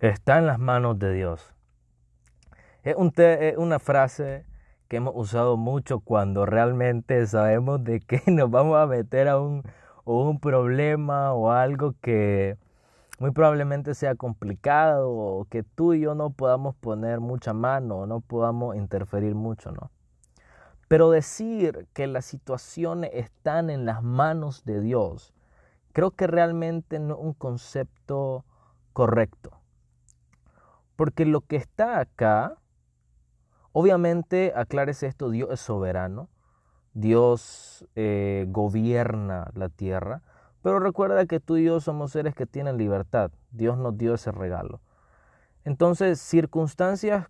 Está en las manos de Dios. Es, una frase que hemos usado mucho cuando realmente sabemos de que nos vamos a meter a un, un problema o algo que muy probablemente sea complicado o que tú y yo no podamos poner mucha mano o no podamos interferir mucho, ¿no? Pero decir que las situaciones están en las manos de Dios, creo que realmente no es un concepto correcto. Porque lo que está acá, obviamente, aclárese esto, Dios es soberano, Dios eh, gobierna la tierra, pero recuerda que tú y yo somos seres que tienen libertad, Dios nos dio ese regalo. Entonces, circunstancias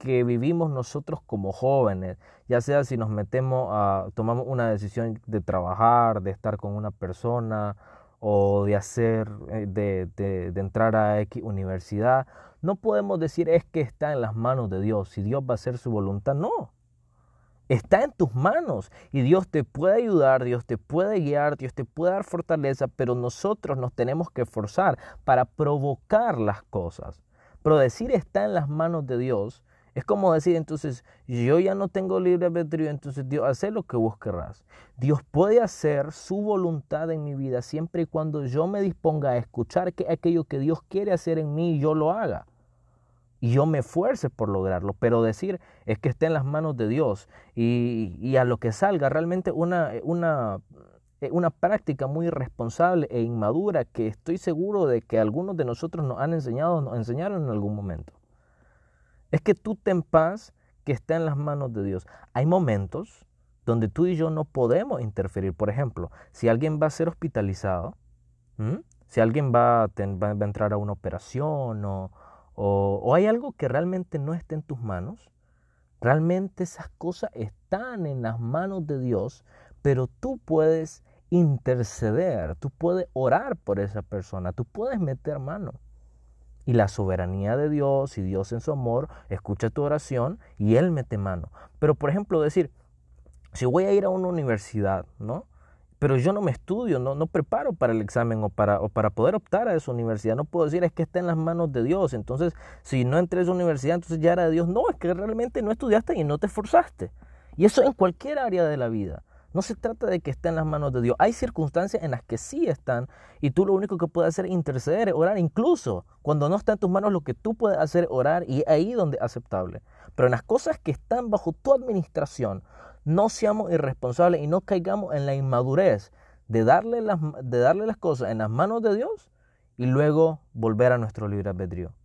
que vivimos nosotros como jóvenes, ya sea si nos metemos a, tomamos una decisión de trabajar, de estar con una persona o de hacer, eh, de, de, entrar a X universidad, no podemos decir es que está en las manos de Dios, si Dios va a hacer su voluntad, no. Está en tus manos y Dios te puede ayudar, Dios te puede guiar, Dios te puede dar fortaleza, pero nosotros nos tenemos que esforzar para provocar las cosas. Pero decir está en las manos de Dios es como decir, entonces, yo ya no tengo libre albedrío, entonces Dios, hace lo que vos querrás. Dios puede hacer su voluntad en mi vida siempre y cuando yo me disponga a escuchar que aquello que Dios quiere hacer en mí, yo lo haga. Y yo me esfuerce por lograrlo. Pero decir es que esté en las manos de Dios y, y a lo que salga, realmente una, una, una práctica muy irresponsable e inmadura que estoy seguro de que algunos de nosotros nos han enseñado, nos enseñaron en algún momento. Es que tú ten paz que está en las manos de Dios. Hay momentos donde tú y yo no podemos interferir. Por ejemplo, si alguien va a ser hospitalizado, si alguien va a, entrar a una operación o, o hay algo que realmente no esté en tus manos, realmente esas cosas están en las manos de Dios, pero tú puedes interceder, tú puedes orar por esa persona, tú puedes meter mano y la soberanía de Dios y Dios en su amor escucha tu oración y Él mete mano. Pero por ejemplo decir, si voy a ir a una universidad, ¿no? Pero yo no me estudio, no, no preparo para el examen o para, o para poder optar a esa universidad. No puedo decir es que está en las manos de Dios. Entonces, si no entré a esa universidad, entonces ya era de Dios. No, es que realmente no estudiaste y no te esforzaste. Y eso en cualquier área de la vida. No se trata de que esté en las manos de Dios. Hay circunstancias en las que sí están y tú lo único que puedes hacer es interceder, orar. Incluso cuando no está en tus manos, lo que tú puedes hacer es orar y ahí donde es aceptable. Pero en las cosas que están bajo tu administración, no seamos irresponsables y no caigamos en la inmadurez de darle las, de darle las cosas en las manos de Dios y luego volver a nuestro libre albedrío.